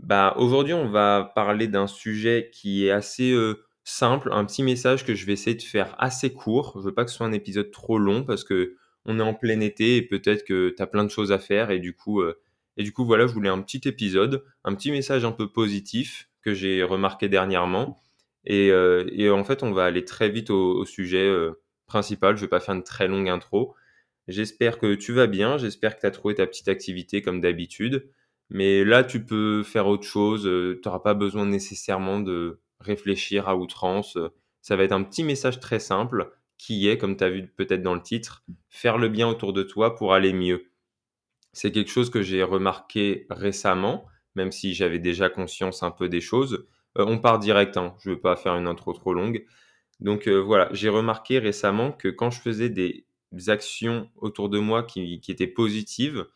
Bah, aujourd'hui, on va parler d'un sujet qui est assez euh, simple, un petit message que je vais essayer de faire assez court. Je veux pas que ce soit un épisode trop long parce que on est en plein été et peut-être que tu as plein de choses à faire et du coup euh, et du coup voilà, je voulais un petit épisode, un petit message un peu positif que j'ai remarqué dernièrement et, euh, et, en fait, on va aller très vite au, sujet principal, je vais pas faire une très longue intro. J'espère que tu vas bien, j'espère que tu as trouvé ta petite activité comme d'habitude. Mais là, tu peux faire autre chose. Euh, tu n'auras pas besoin nécessairement de réfléchir à outrance. Ça va être un petit message très simple qui est, comme tu as vu peut-être dans le titre, faire le bien autour de toi pour aller mieux. C'est quelque chose que j'ai remarqué récemment, même si j'avais déjà conscience un peu des choses. Euh, on part direct, hein. je ne veux pas faire une intro trop longue. Donc euh, voilà, j'ai remarqué récemment que quand je faisais des actions autour de moi qui, étaient positives,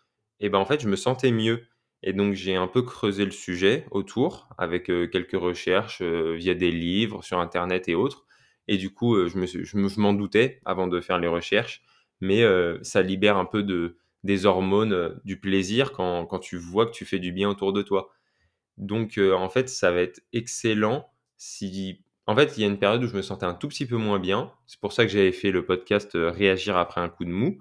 eh ben en fait je me sentais mieux. Et donc j'ai un peu creusé le sujet autour avec euh, quelques recherches euh, via des livres sur internet et autres. Et du coup, euh, je me je m'en doutais avant de faire les recherches, mais ça libère un peu de des hormones du plaisir quand, quand tu vois que tu fais du bien autour de toi. Donc en fait, ça va être excellent si en fait, il y a une période où je me sentais un tout petit peu moins bien. C'est pour ça que j'avais fait le podcast Réagir après un coup de mou,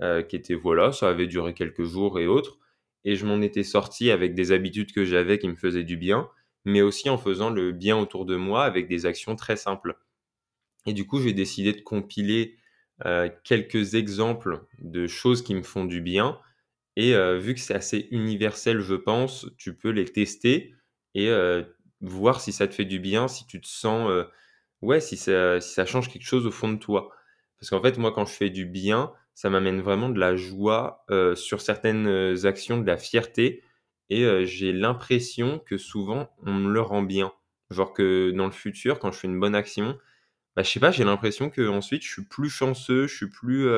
qui était voilà, ça avait duré quelques jours et autres et je m'en étais sorti avec des habitudes que j'avais qui me faisaient du bien, mais aussi en faisant le bien autour de moi avec des actions très simples. Et du coup, j'ai décidé de compiler euh, quelques exemples de choses qui me font du bien. Et euh, vu que c'est assez universel, je pense, tu peux les tester et euh, voir si ça te fait du bien, si tu te sens, ouais, si ça, si ça change quelque chose au fond de toi. Parce qu'en fait, moi, quand je fais du bien, ça m'amène vraiment de la joie euh, sur certaines euh, actions, de la fierté. Et euh, j'ai l'impression que souvent, on me le rend bien. Genre que dans le futur, quand je fais une bonne action, bah, je sais pas, j'ai l'impression que ensuite je suis plus chanceux, je suis plus.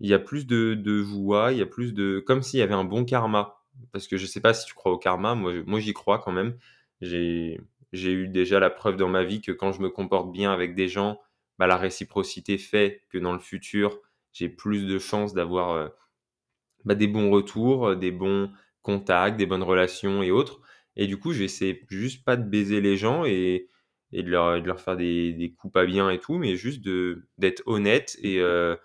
Il y a plus de, de joie, il y a plus de. Comme s'il y avait un bon karma. Parce que je sais pas si tu crois au karma, moi, moi j'y crois quand même. J'ai eu déjà la preuve dans ma vie que quand je me comporte bien avec des gens, bah, la réciprocité fait que dans le futur, j'ai plus de chances d'avoir euh, bah, des bons retours, euh, des bons contacts, des bonnes relations et autres. Et du coup, j'essaie juste pas de baiser les gens et, de, leur, faire des, des, coups pas bien et tout, mais juste d'être honnête et, euh,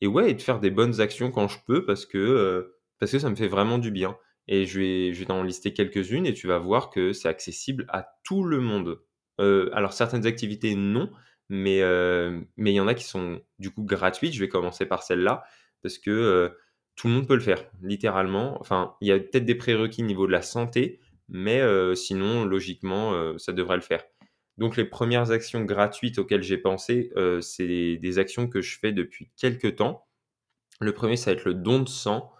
et ouais, et de faire des bonnes actions quand je peux parce que, parce que ça me fait vraiment du bien. Et je vais, je vais t'en lister quelques-unes et tu vas voir que c'est accessible à tout le monde. alors certaines activités non, mais euh, mais il y en a qui sont du coup gratuites. Je vais commencer par celle-là parce que euh, tout le monde peut le faire, littéralement. Enfin, il y a peut-être des prérequis au niveau de la santé, mais euh, sinon, logiquement, ça devrait le faire. Donc, les premières actions gratuites auxquelles j'ai pensé, c'est des actions que je fais depuis quelques temps. Le premier, ça va être le don de sang.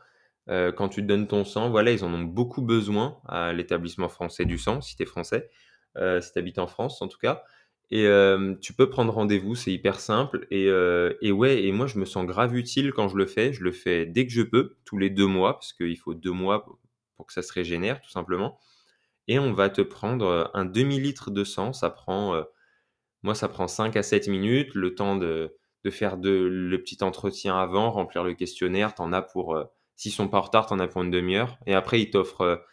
quand tu donnes ton sang, voilà, ils en ont beaucoup besoin à l'établissement français du sang, si tu es français, si tu habites en France en tout cas. Et tu peux prendre rendez-vous, c'est hyper simple. Et, et, ouais, et moi je me sens grave utile quand je le fais. Je le fais dès que je peux, tous les deux mois, parce qu'il faut deux mois pour, que ça se régénère, tout simplement. Et on va te prendre un demi-litre de sang. Ça prend, moi ça prend 5 à 7 minutes, le temps de, faire le petit entretien avant, remplir le questionnaire. T'en as pour, s'ils sont pas en retard, t'en as pour une demi-heure. Et après, ils t'offrent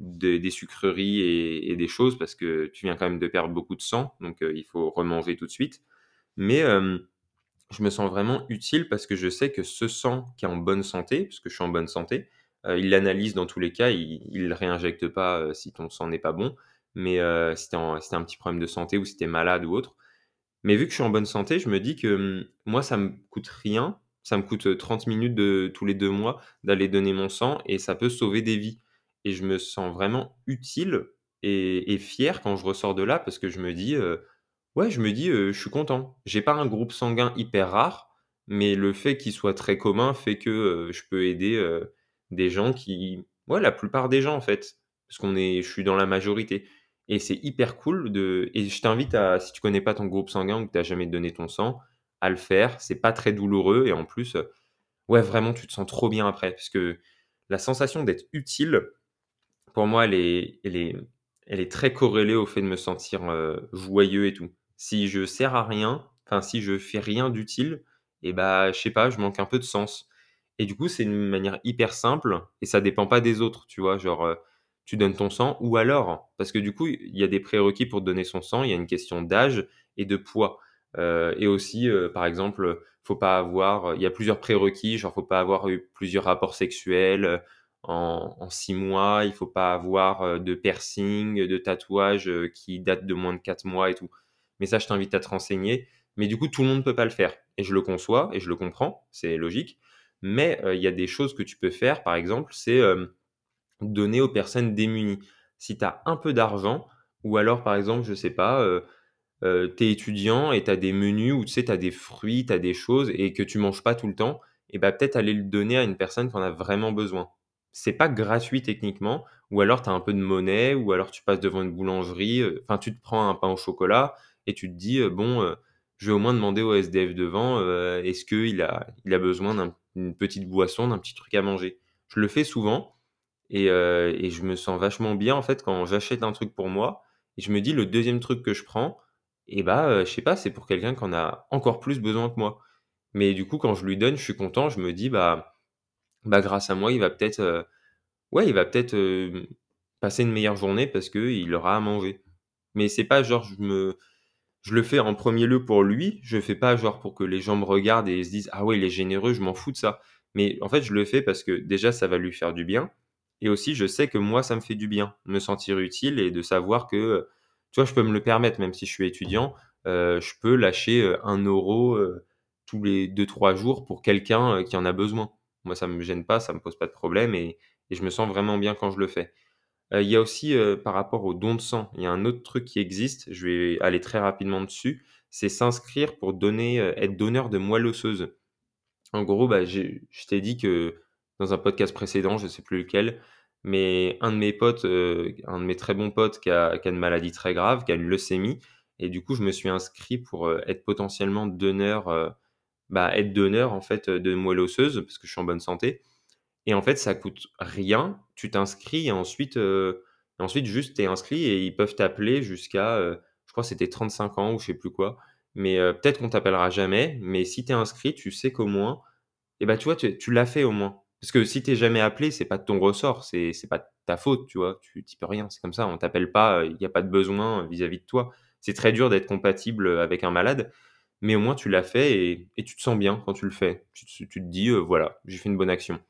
des sucreries et, des choses parce que tu viens quand même de perdre beaucoup de sang, donc euh, il faut remanger tout de suite. Mais je me sens vraiment utile parce que je sais que ce sang qui est en bonne santé, parce que je suis en bonne santé, euh, il l'analyse dans tous les cas, il ne réinjecte pas euh, si ton sang n'est pas bon, mais si tu un petit problème de santé ou si tu es malade ou autre. Mais vu que je suis en bonne santé, je me dis que moi, ça me coûte rien, ça me coûte 30 minutes de, tous les deux mois d'aller donner mon sang et ça peut sauver des vies et je me sens vraiment utile et, fier quand je ressors de là parce que je me dis, euh, ouais, je me dis, euh, je suis content. J'ai pas un groupe sanguin hyper rare, mais le fait qu'il soit très commun fait que euh, je peux aider des gens qui, ouais, la plupart des gens en fait. parce qu'on est je suis dans la majorité et c'est hyper cool de et je t'invite à si tu connais pas ton groupe sanguin ou que tu as jamais donné ton sang, à le faire. C'est pas très douloureux et en plus, ouais, vraiment, tu te sens trop bien après parce que la sensation d'être utile, pour moi, elle est très corrélée au fait de me sentir, joyeux et tout. Si je sers à rien, enfin, si je fais rien d'utile et bah, je sais pas, je manque un peu de sens et du coup, c'est une manière hyper simple et ça dépend pas des autres, tu vois? Genre, tu donnes ton sang ou alors parce que du coup, il y a des prérequis pour donner son sang, il y a une question d'âge et de poids, et aussi, par exemple, faut pas avoir il y a plusieurs prérequis, genre faut pas avoir eu plusieurs rapports sexuels, en 6 mois, il faut pas avoir, de piercing, de tatouage, qui datent de moins de 4 mois et tout. Mais ça, je t'invite à te renseigner. Mais du coup, tout le monde ne peut pas le faire et je le conçois et je le comprends, c'est logique. Mais il y a des choses que tu peux faire, par exemple, c'est, donner aux personnes démunies. Si tu as un peu d'argent ou alors, par exemple, je sais pas, tu es étudiant et tu as des menus où tu sais, tu as des fruits, tu as des choses et que tu manges pas tout le temps et bah, peut-être aller le donner à une personne qui en a vraiment besoin. C'est pas gratuit techniquement ou alors tu as un peu de monnaie ou alors tu passes devant une boulangerie, enfin, tu te prends un pain au chocolat et tu te dis, «Bon, je vais au moins demander au SDF devant, est-ce qu'il a il a besoin d'une petite boisson, d'un petit truc à manger?» je le fais souvent et et je me sens vachement bien, en fait, quand j'achète un truc pour moi et je me dis: «Le deuxième truc que je prends et bah, je sais pas, c'est pour quelqu'un qui en a encore plus besoin que moi». Mais du coup, quand je lui donne, je suis content, je me dis: «Bah bah, grâce à moi, il va peut-être, va peut-être, passer une meilleure journée parce qu'il aura à manger». Mais c'est pas genre je me je le fais en premier lieu pour lui, je fais pas genre pour que les gens me regardent et se disent: «Ah ouais, il est généreux», je m'en fous de ça. Mais en fait, je le fais parce que déjà, ça va lui faire du bien et aussi je sais que moi, ça me fait du bien, me sentir utile et de savoir que, tu vois, je peux me le permettre même si je suis étudiant, je peux lâcher, 1 euro tous les 2-3 jours pour quelqu'un, qui en a besoin. Moi, ça me gêne pas, ça me pose pas de problème et je me sens vraiment bien quand je le fais. il y a aussi, par rapport au don de sang, il y a un autre truc qui existe, je vais aller très rapidement dessus, c'est s'inscrire pour donner, être donneur de moelle osseuse. En gros, bah, je t'ai dit que dans un podcast précédent, je sais plus lequel, mais un de mes potes, un de mes très bons potes qui a une maladie très grave, qui a une leucémie et du coup, je me suis inscrit pour, être potentiellement donneur, bah, être donneur en fait, de moelle osseuse parce que je suis en bonne santé et en fait, ça coûte rien. Tu t'inscris et ensuite, ensuite juste tu es inscrit et ils peuvent t'appeler jusqu'à, je crois c'était 35 ans ou je sais plus quoi. Mais, peut-être qu'on t'appellera jamais, mais si tu es inscrit, tu sais qu'au moins et bah, tu vois, tu tu l'as fait au moins. Parce que si tu jamais appelé, c'est pas de ton ressort, c'est c'est pas ta faute, tu vois? Tu tu peux rien, c'est comme ça, on t'appelle pas, il y a pas de besoin vis-à-vis de toi. C'est très dur d'être compatible, avec un malade, mais au moins tu l'as fait et tu te sens bien quand tu le fais. Tu te dis, «Voilà, j'ai fait une bonne action».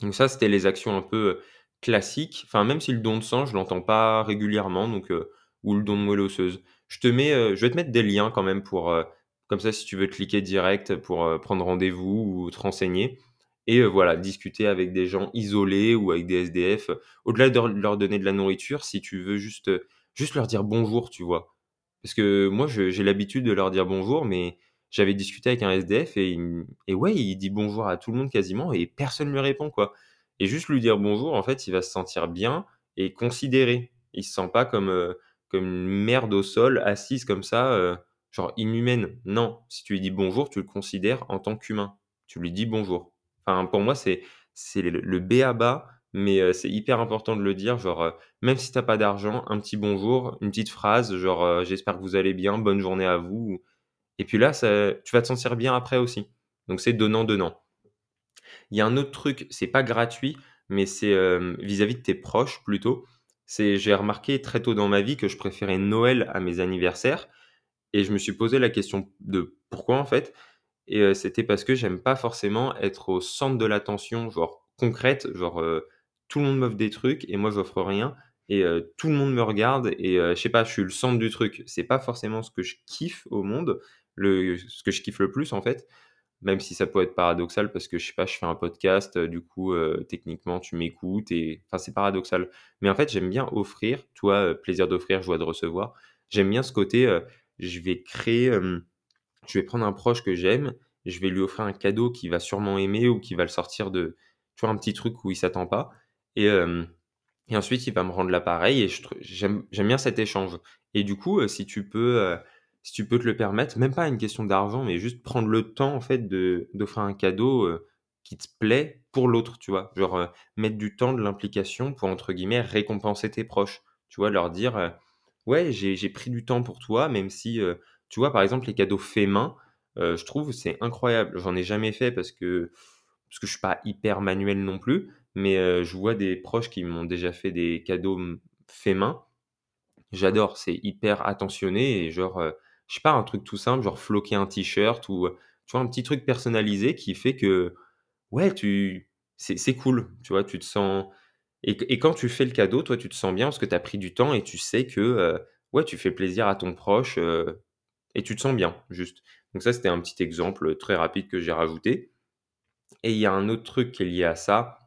Donc ça, c'était les actions un peu, classiques. Enfin, même si le don de sang, je l'entends pas régulièrement, donc ou le don de moelle osseuse. Je te mets, je vais te mettre des liens quand même pour, comme ça, si tu veux cliquer direct pour, prendre rendez-vous ou te renseigner et voilà, discuter avec des gens isolés ou avec des SDF. Au-delà de leur donner de la nourriture, si tu veux juste, juste leur dire bonjour, tu vois? Parce que moi, j'ai l'habitude de leur dire bonjour, mais j'avais discuté avec un SDF et ouais, il dit bonjour à tout le monde quasiment et personne lui répond, quoi. Et juste lui dire bonjour, en fait, il va se sentir bien et considéré. Il se sent pas comme, comme une merde au sol, assise comme ça, genre inhumaine. Non, si tu lui dis bonjour, tu le considères en tant qu'humain. Tu lui dis bonjour. Enfin, pour moi, c'est le le b.a.-ba, mais c'est hyper important de le dire, genre, même si tu as pas d'argent, un petit bonjour, une petite phrase, genre, «J'espère que vous allez bien, bonne journée à vous» et puis là, ça tu vas te sentir bien après aussi. Donc c'est donnant-donnant. Il y a un autre truc, c'est pas gratuit, mais c'est, vis-à-vis de tes proches plutôt. C'est j'ai remarqué très tôt dans ma vie que je préférais Noël à mes anniversaires et je me suis posé la question de pourquoi en fait et c'était parce que j'aime pas forcément être au centre de l'attention, genre concrète, genre, tout le monde m'offre des trucs et moi j'offre rien et tout le monde me regarde et je sais pas, je suis le centre du truc. C'est pas forcément ce que je kiffe au monde, le ce que je kiffe le plus en fait, même si ça peut être paradoxal parce que je sais pas, je fais un podcast, du coup, techniquement tu m'écoutes et enfin c'est paradoxal. Mais en fait, j'aime bien offrir, toi, plaisir d'offrir, joie de recevoir. J'aime bien ce côté, je vais créer, je vais prendre un proche que j'aime, je vais lui offrir un cadeau qu'il va sûrement aimer ou qui va le sortir de tu vois, un petit truc où il s'attend pas et Et ensuite, il va me rendre l'appareil et j'aime bien cet échange. Et du coup, heu, si tu peux, heu, si tu peux te le permettre, même pas une question d'argent, mais juste prendre le temps, en fait, d'offrir un cadeau, heu, qui te plaît pour l'autre, tu vois? Genre, mettre du temps, de l'implication pour, entre guillemets, «récompenser» tes proches. Tu vois? Leur dire, «Ouais, j'ai pris du temps pour toi», même si, tu vois, par exemple, les cadeaux faits main, je trouve c'est incroyable. J'en ai jamais fait parce que parce que je suis pas hyper manuel non plus, mais heu, je vois des proches qui m'ont déjà fait des cadeaux, faits main. J'adore, c'est hyper attentionné et genre, heu, je sais pas, un truc tout simple, genre floquer un t-shirt ou, heu, tu vois, un petit truc personnalisé qui fait que, ouais, tu c'est cool, tu vois? Tu te sens et et quand tu fais le cadeau, toi, tu te sens bien parce que tu as pris du temps et tu sais que, ouais, tu fais plaisir à ton proche, et tu te sens bien, juste. Donc ça, c'était un petit exemple, très rapide que j'ai rajouté et il y a un autre truc qui est lié à ça,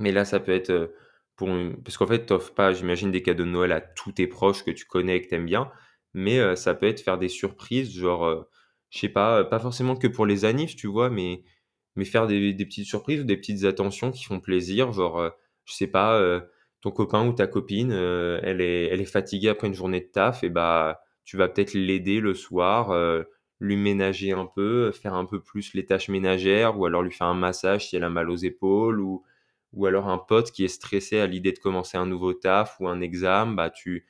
mais là, ça peut être, heu, pour une parce qu'en fait, tu offres pas, j'imagine, des cadeaux de Noël à tous tes proches que tu connais et que tu aimes bien, mais heu, ça peut être faire des surprises, genre, heu, je sais pas, heu, pas forcément que pour les annives, tu vois? Mais mais faire des petites surprises ou des petites attentions qui font plaisir, genre, je sais pas, ton copain ou ta copine, elle est elle est fatiguée après une journée de taf et bah, tu vas peut-être l'aider le soir, lui ménager un peu, faire un peu plus les tâches ménagères ou alors lui faire un massage si elle a mal aux épaules ou ou alors un pote qui est stressé à l'idée de commencer un nouveau taf ou un examen, bah, tu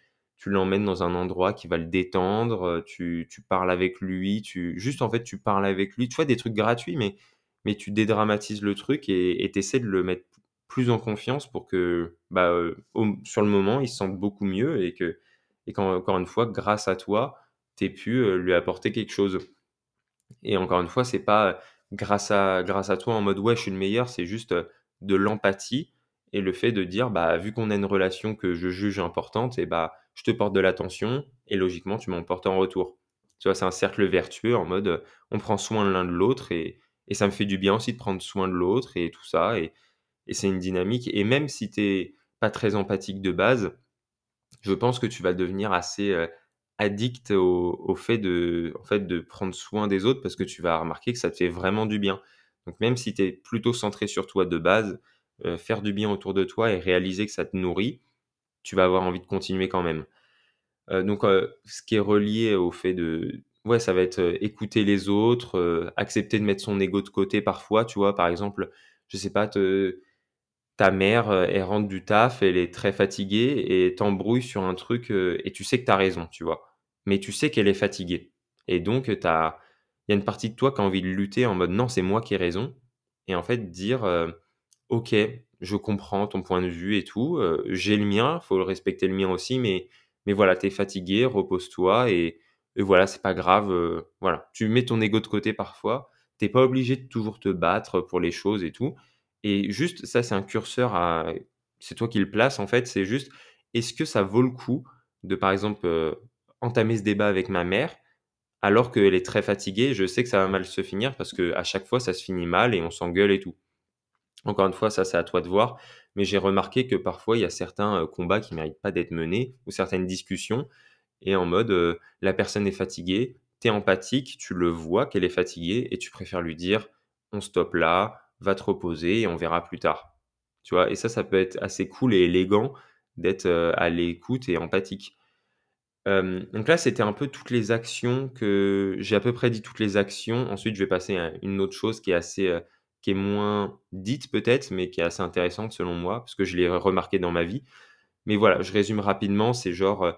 l'emmènes dans un endroit qui va le détendre, heu, tu tu parles avec lui, tu juste, en fait, tu parles avec lui. Tu vois, des trucs gratuits, mais tu dédramatises le truc et tu essaies de le mettre plus en confiance pour que, bah, au sur le moment, il se sente beaucoup mieux et que et qu'encore une fois, grâce à toi, tu aies pu, heu, lui apporter quelque chose. Et encore une fois, c'est pas grâce à grâce à toi en mode: «Ouais, je suis le meilleur», c'est juste, de l'empathie et le fait de dire: «Bah, vu qu'on a une relation que je juge importante et bah, je te porte de l'attention et logiquement, tu m'en portes en retour». Tu vois? C'est un cercle vertueux en mode, on prend soin l'un de l'autre et et ça me fait du bien aussi de prendre soin de l'autre et tout ça et et c'est une dynamique et même si tu es pas très empathique de base, je pense que tu vas devenir assez, heu, addict au au fait de en fait, de prendre soin des autres parce que tu vas remarquer que ça te fait vraiment du bien. Donc même si tu es plutôt centré sur toi de base, heu, faire du bien autour de toi et réaliser que ça te nourrit, tu vas avoir envie de continuer quand même. Heu, donc heu, ce qui est relié au fait de ouais, ça va être, écouter les autres, accepter de mettre son ego de côté parfois, tu vois? Par exemple, je sais pas, ta mère, elle rentre du taf, elle est très fatiguée et t'embrouille sur un truc, et tu sais que tu as raison, tu vois? Mais tu sais qu'elle est fatiguée et donc tu il y a une partie de toi qui a envie de lutter en mode: «Non, c'est moi qui ai raison» et en fait dire, heu: «OK, je comprends ton point de vue et tout, heu, j'ai le mien, faut respecter le mien aussi, mais mais voilà, tu es fatigué, repose-toi et voilà, c'est pas grave, heu, voilà». Tu mets ton ego de côté parfois, tu es pas obligé de toujours te battre pour les choses et tout et juste ça, c'est un curseur à c'est toi qui le places en fait, c'est juste, est-ce que ça vaut le coup de, par exemple, entamer ce débat avec ma mère alors qu'elle est très fatiguée? Je sais que ça va mal se finir parce qu'à chaque fois, ça se finit mal et on s'engueule et tout. Encore une fois, ça, c'est à toi de voir, mais j'ai remarqué que parfois, il y a certains, heu, combats qui méritent pas d'être menés ou certaines discussions et en mode, heu, la personne est fatiguée, tu es empathique, tu le vois qu'elle est fatiguée et tu préfères lui dire: «On stoppe là, va te reposer et on verra plus tard». Tu vois? Et ça, ça peut être assez cool et élégant d'être, heu, à l'écoute et empathique. Donc là, c'était un peu toutes les actions que j'ai à peu près dit toutes les actions. Ensuite, je vais passer à une autre chose qui est assez, qui est moins dite peut-être, mais qui est assez intéressante selon moi, parce que je l'ai remarqué dans ma vie. Mais voilà, je résume rapidement, c'est genre,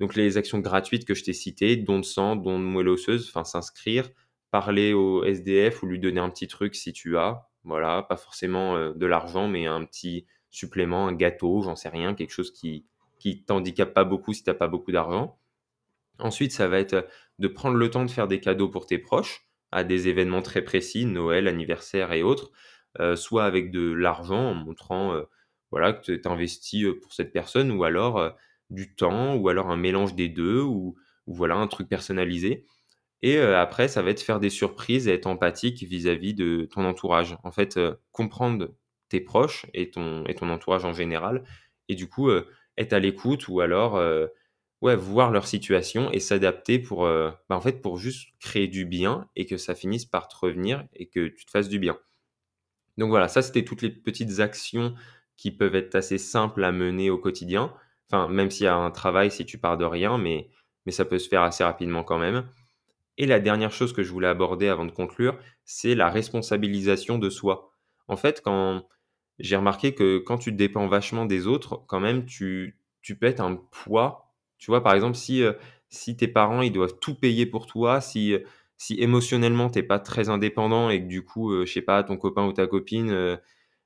donc les actions gratuites que je t'ai citées, don de sang, don de moelle osseuse, enfin s'inscrire, parler au SDF ou lui donner un petit truc si tu as, voilà, pas forcément, de l'argent, mais un petit supplément, un gâteau, j'en sais rien, quelque chose qui qui t'handicape pas beaucoup si tu as pas beaucoup d'argent. Ensuite, ça va être, de prendre le temps de faire des cadeaux pour tes proches, à des événements très précis, Noël, anniversaire et autres, heu, soit avec de l'argent en montrant, heu, voilà, que tu investis, heu, pour cette personne ou alors, du temps ou alors un mélange des 2 ou voilà, un truc personnalisé et après ça va être faire des surprises et être empathique vis-à-vis de ton entourage. En fait, comprendre tes proches et ton et ton entourage en général et du coup, être à l'écoute ou alors, ouais, voir leur situation et s'adapter pour, heu, bah, pour juste créer du bien et que ça finisse par te revenir et que tu te fasses du bien. Donc voilà, ça, c'était toutes les petites actions qui peuvent être assez simples à mener au quotidien. Enfin, même s'il y a un travail, si tu pars de rien, mais, mais ça peut se faire assez rapidement quand même. Et la dernière chose que je voulais aborder avant de conclure, c'est la responsabilisation de soi. En fait, quand j'ai remarqué que quand tu dépends vachement des autres, quand même, tu, peux être un poids. Tu vois, par exemple, si, euh, si tes parents, ils doivent tout payer pour toi, si, si émotionnellement, t'es pas très indépendant et que du coup, euh, je sais pas, ton copain ou ta copine, euh,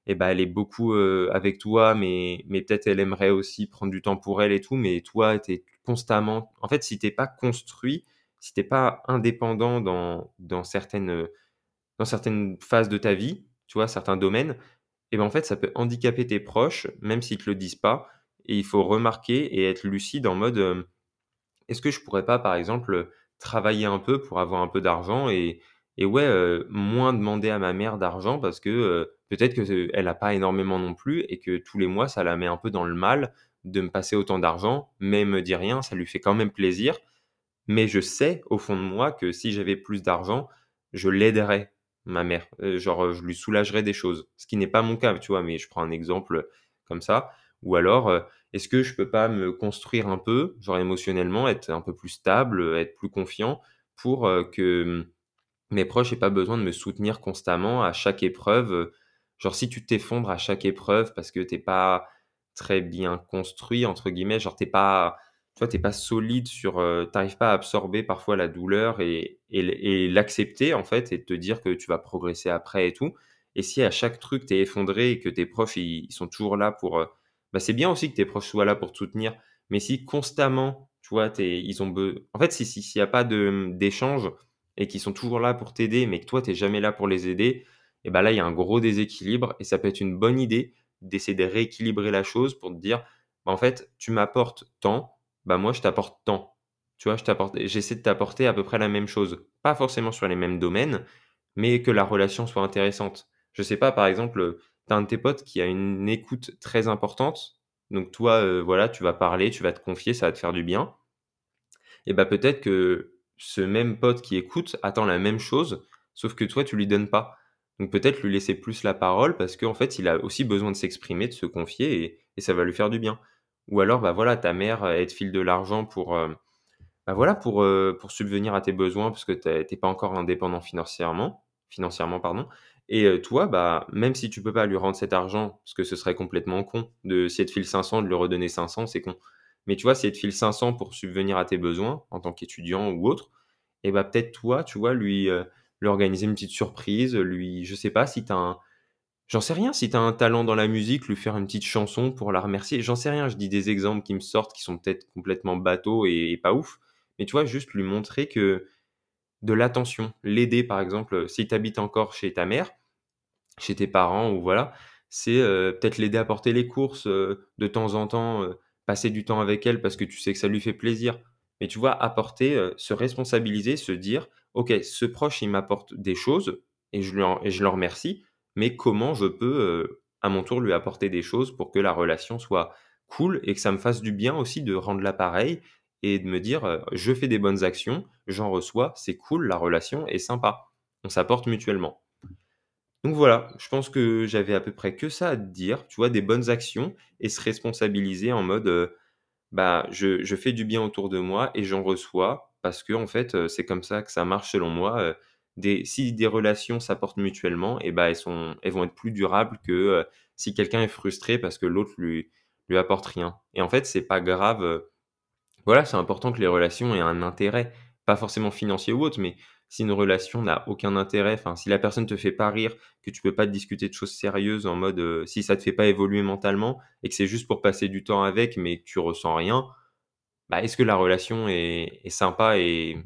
eh ben, elle est beaucoup avec toi, mais, peut-être elle aimerait aussi prendre du temps pour elle et tout, mais toi, tu es constamment... En fait, si t'es pas construit, si t'es pas indépendant dans certaines phases de ta vie, tu vois, certains domaines, et ben en fait, ça peut handicaper tes proches, même s'ils te le disent pas. Et il faut remarquer et être lucide en mode, est-ce que je pourrais pas, par exemple, travailler un peu pour avoir un peu d'argent et, et ouais, moins demander à ma mère d'argent parce que peut-être qu'elle n'a pas énormément non plus et que tous les mois, ça la met un peu dans le mal de me passer autant d'argent, mais elle me dit rien, ça lui fait quand même plaisir. Mais je sais au fond de moi que si j'avais plus d'argent, je l'aiderais, ma mère. Euh, genre, je lui soulagerais des choses. Ce qui n'est pas mon cas, tu vois, mais je prends un exemple comme ça. Ou alors, euh, est-ce que je peux pas me construire un peu, genre émotionnellement, être un peu plus stable, être plus confiant pour euh, que mes proches n'aient pas besoin de me soutenir constamment à chaque épreuve. Genre, si tu t'effondres à chaque épreuve parce que t'es pas très bien construit, entre guillemets, genre t'es pas toi, t'es pas solide sur, euh, t'arrives pas à absorber parfois la douleur et, et, l'accepter en fait et te dire que tu vas progresser après et tout. Et si à chaque truc t'es effondré et que tes proches ils, sont toujours là pour, euh, bah c'est bien aussi que tes proches soient là pour te soutenir. Mais si constamment, tu vois, t'es, ils ont en fait, si s'il n'y a pas de d'échange et qu'ils sont toujours là pour t'aider, mais que toi t'es jamais là pour les aider, et ben là il y a un gros déséquilibre et ça peut être une bonne idée d'essayer de rééquilibrer la chose pour te dire, bah, en fait, tu m'apportes tant, bah moi je t'apporte tant. Tu vois, je t'apporte, j'essaie de t'apporter à peu près la même chose. Pas forcément sur les mêmes domaines, mais que la relation soit intéressante. Je sais pas, par exemple, tu as un de tes potes qui a une écoute très importante. Donc toi, euh, voilà, tu vas parler, tu vas te confier, ça va te faire du bien. Et bah peut-être que ce même pote qui écoute attend la même chose, sauf que toi, tu lui donnes pas. Donc peut-être lui laisser plus la parole parce qu'en fait, il a aussi besoin de s'exprimer, de se confier et ça va lui faire du bien. Ou alors, bah voilà, ta mère, elle te file de l'argent pour, euh, bah voilà, pour, euh, pour subvenir à tes besoins parce que tu n'es pas encore indépendant financièrement, financièrement pardon. Et euh, toi, bah, même si tu peux pas lui rendre cet argent, parce que ce serait complètement con, de si elle te file 500, de lui redonner 500, c'est con. Mais tu vois, si elle te file 500 pour subvenir à tes besoins en tant qu'étudiant ou autre, et bah peut-être toi, tu vois, lui, organiser une petite surprise, lui, je sais pas, si tu un, J'en sais rien, si tu as un talent dans la musique, lui faire une petite chanson pour la remercier, j'en sais rien, je dis des exemples qui me sortent qui sont peut-être complètement bateaux et, pas ouf, mais tu vois, juste lui montrer que de l'attention, l'aider par exemple, si tu habites encore chez ta mère, chez tes parents ou voilà, c'est euh, peut-être l'aider à porter les courses euh, de temps en temps, euh, passer du temps avec elle parce que tu sais que ça lui fait plaisir. Mais tu vois, apporter, se responsabiliser, se dire, ok, ce proche, il m'apporte des choses et je le remercie, mais comment je peux euh, à mon tour lui apporter des choses pour que la relation soit cool et que ça me fasse du bien aussi de rendre l'appareil et de me dire euh, je fais des bonnes actions, j'en reçois, c'est cool, la relation est sympa. On s'apporte mutuellement. Donc voilà, je pense que j'avais à peu près que ça à te dire, tu vois, des bonnes actions et se responsabiliser en mode euh, bah je, je, fais du bien autour de moi et j'en reçois parce que en fait c'est comme ça que ça marche selon moi si des relations s'apportent mutuellement, et eh ben elles, sont, elles vont être plus durables que euh, si quelqu'un est frustré parce que l'autre lui, lui apporte rien. Et en fait, c'est pas grave. Euh, voilà, c'est important que les relations aient un intérêt, pas forcément financier ou autre, mais si une relation n'a aucun intérêt, enfin, si la personne te fait pas rire, que tu peux pas te discuter de choses sérieuses en mode euh, si ça te fait pas évoluer mentalement et que c'est juste pour passer du temps avec, mais que tu ressens rien, bah, est-ce que la relation est, sympa et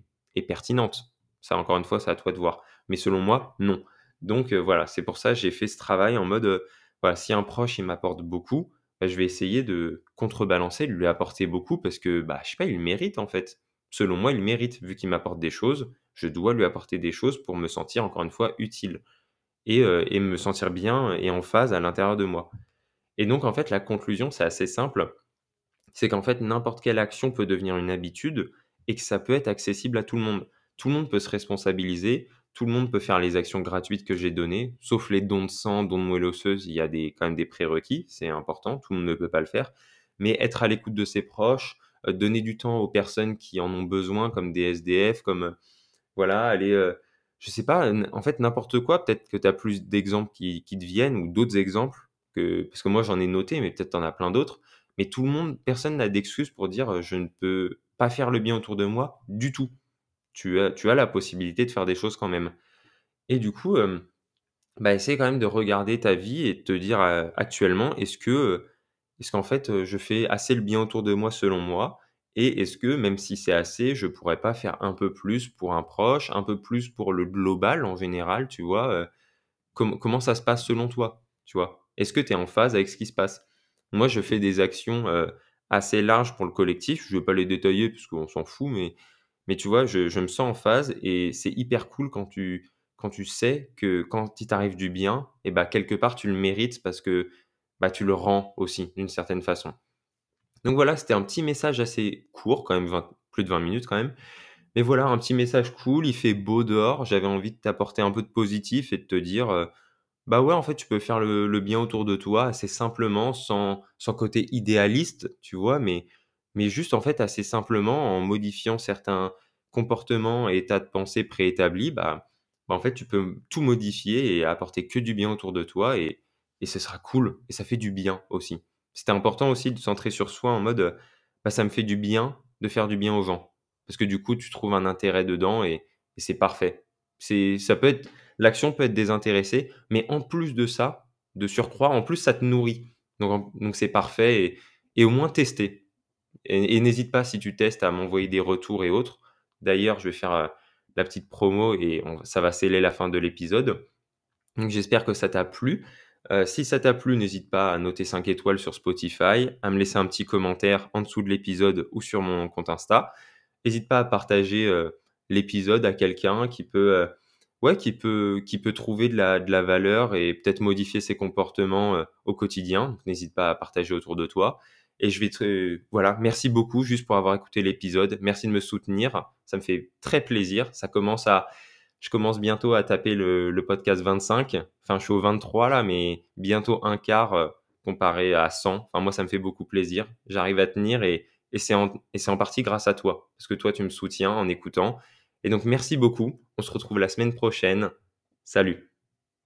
pertinente? Ça, encore une fois, c'est à toi de voir. Mais selon moi, non. Donc euh, voilà, c'est pour ça que j'ai fait ce travail en mode, euh, voilà, si un proche, il m'apporte beaucoup, bah, je vais essayer de contrebalancer, de lui apporter beaucoup parce que, bah, je sais pas, il mérite en fait. Selon moi, il mérite, vu qu'il m'apporte des choses, je dois lui apporter des choses pour me sentir, encore une fois, utile. Et, euh, et me sentir bien et en phase à l'intérieur de moi. Et donc, en fait, la conclusion, c'est assez simple. C'est qu'en fait, n'importe quelle action peut devenir une habitude et que ça peut être accessible à tout le monde tout le monde peut se responsabiliser, tout le monde peut faire les actions gratuites que j'ai données, sauf les dons de sang, dons de moelle osseuse, il y a quand même des prérequis, c'est important, tout le monde ne peut pas le faire. Mais être à l'écoute de ses proches, euh, donner du temps aux personnes qui en ont besoin, comme des SDF, comme, euh, voilà, aller, euh, je sais pas, en fait, n'importe quoi, peut-être que tu as plus d'exemples qui, te viennent, ou d'autres exemples, que, parce que moi j'en ai noté, mais peut-être tu en as plein d'autres. Mais tout le monde, personne n'a d'excuse pour dire je ne peux pas faire le bien autour de moi du tout tu as, tu as la possibilité de faire des choses quand même. Et du coup, bah, essaye quand même de regarder ta vie et de te dire actuellement, est-ce que, est-ce qu'en fait, je fais assez le bien autour de moi selon moi Et est-ce que, même si c'est assez, je pourrais pas faire un peu plus pour un proche, un peu plus pour le global en général, tu vois Comment ça se passe selon toi, tu vois? Est-ce que tu es en phase avec ce qui se passe? Moi, je fais des actions assez larges pour le collectif. Je vais pas les détailler parce qu'on s'en fout, mais mais tu vois, je, me sens en phase et c'est hyper cool quand tu, quand tu sais que quand il t'arrive du bien, et bah quelque part tu le mérites parce que bah, tu le rends aussi d'une certaine façon. Donc voilà, c'était un petit message assez court, quand même plus de 20 minutes quand même. Mais voilà, un petit message cool, il fait beau dehors, j'avais envie de t'apporter un peu de positif et de te dire, euh, bah ouais, en fait, tu peux faire le, le, bien autour de toi assez simplement, sans, sans côté idéaliste, tu vois, mais mais juste en fait assez simplement en modifiant certains comportements et états de pensée préétablis, bah, bah, en fait tu peux tout modifier et apporter que du bien autour de toi et, et ce sera cool et ça fait du bien aussi. C'était important aussi de centrer sur soi en mode bah, ça me fait du bien de faire du bien aux gens parce que du coup tu trouves un intérêt dedans et, et c'est parfait. Ça peut être l'action peut être désintéressée, mais en plus de ça, de surcroît, en plus ça te nourrit. Donc donc c'est parfait et, et au moins tester et, n'hésite pas si tu testes à m'envoyer des retours et autres. D'ailleurs, je vais faire euh, la petite promo et ça va sceller la fin de l'épisode. Donc j'espère que ça t'a plu. Euh, si ça t'a plu, n'hésite pas à noter 5 étoiles sur Spotify, à me laisser un petit commentaire en dessous de l'épisode ou sur mon compte Insta. N'hésite pas à partager euh, l'épisode à quelqu'un qui peut, qui peut, qui peut trouver de la, de la valeur et peut-être modifier ses comportements au quotidien. N'hésite pas à partager autour de toi. Et je vais te, voilà, merci beaucoup juste pour avoir écouté l'épisode. Merci de me soutenir. Ça me fait très plaisir. Ça commence à, je commence bientôt à taper le, podcast 25. Enfin, je suis au 23 là, mais bientôt un quart euh, comparé à 100. Enfin, moi, ça me fait beaucoup plaisir. J'arrive à tenir et, et c'est en, en partie grâce à toi. Parce que toi, tu me soutiens en écoutant. Et donc, merci beaucoup. On se retrouve la semaine prochaine. Salut.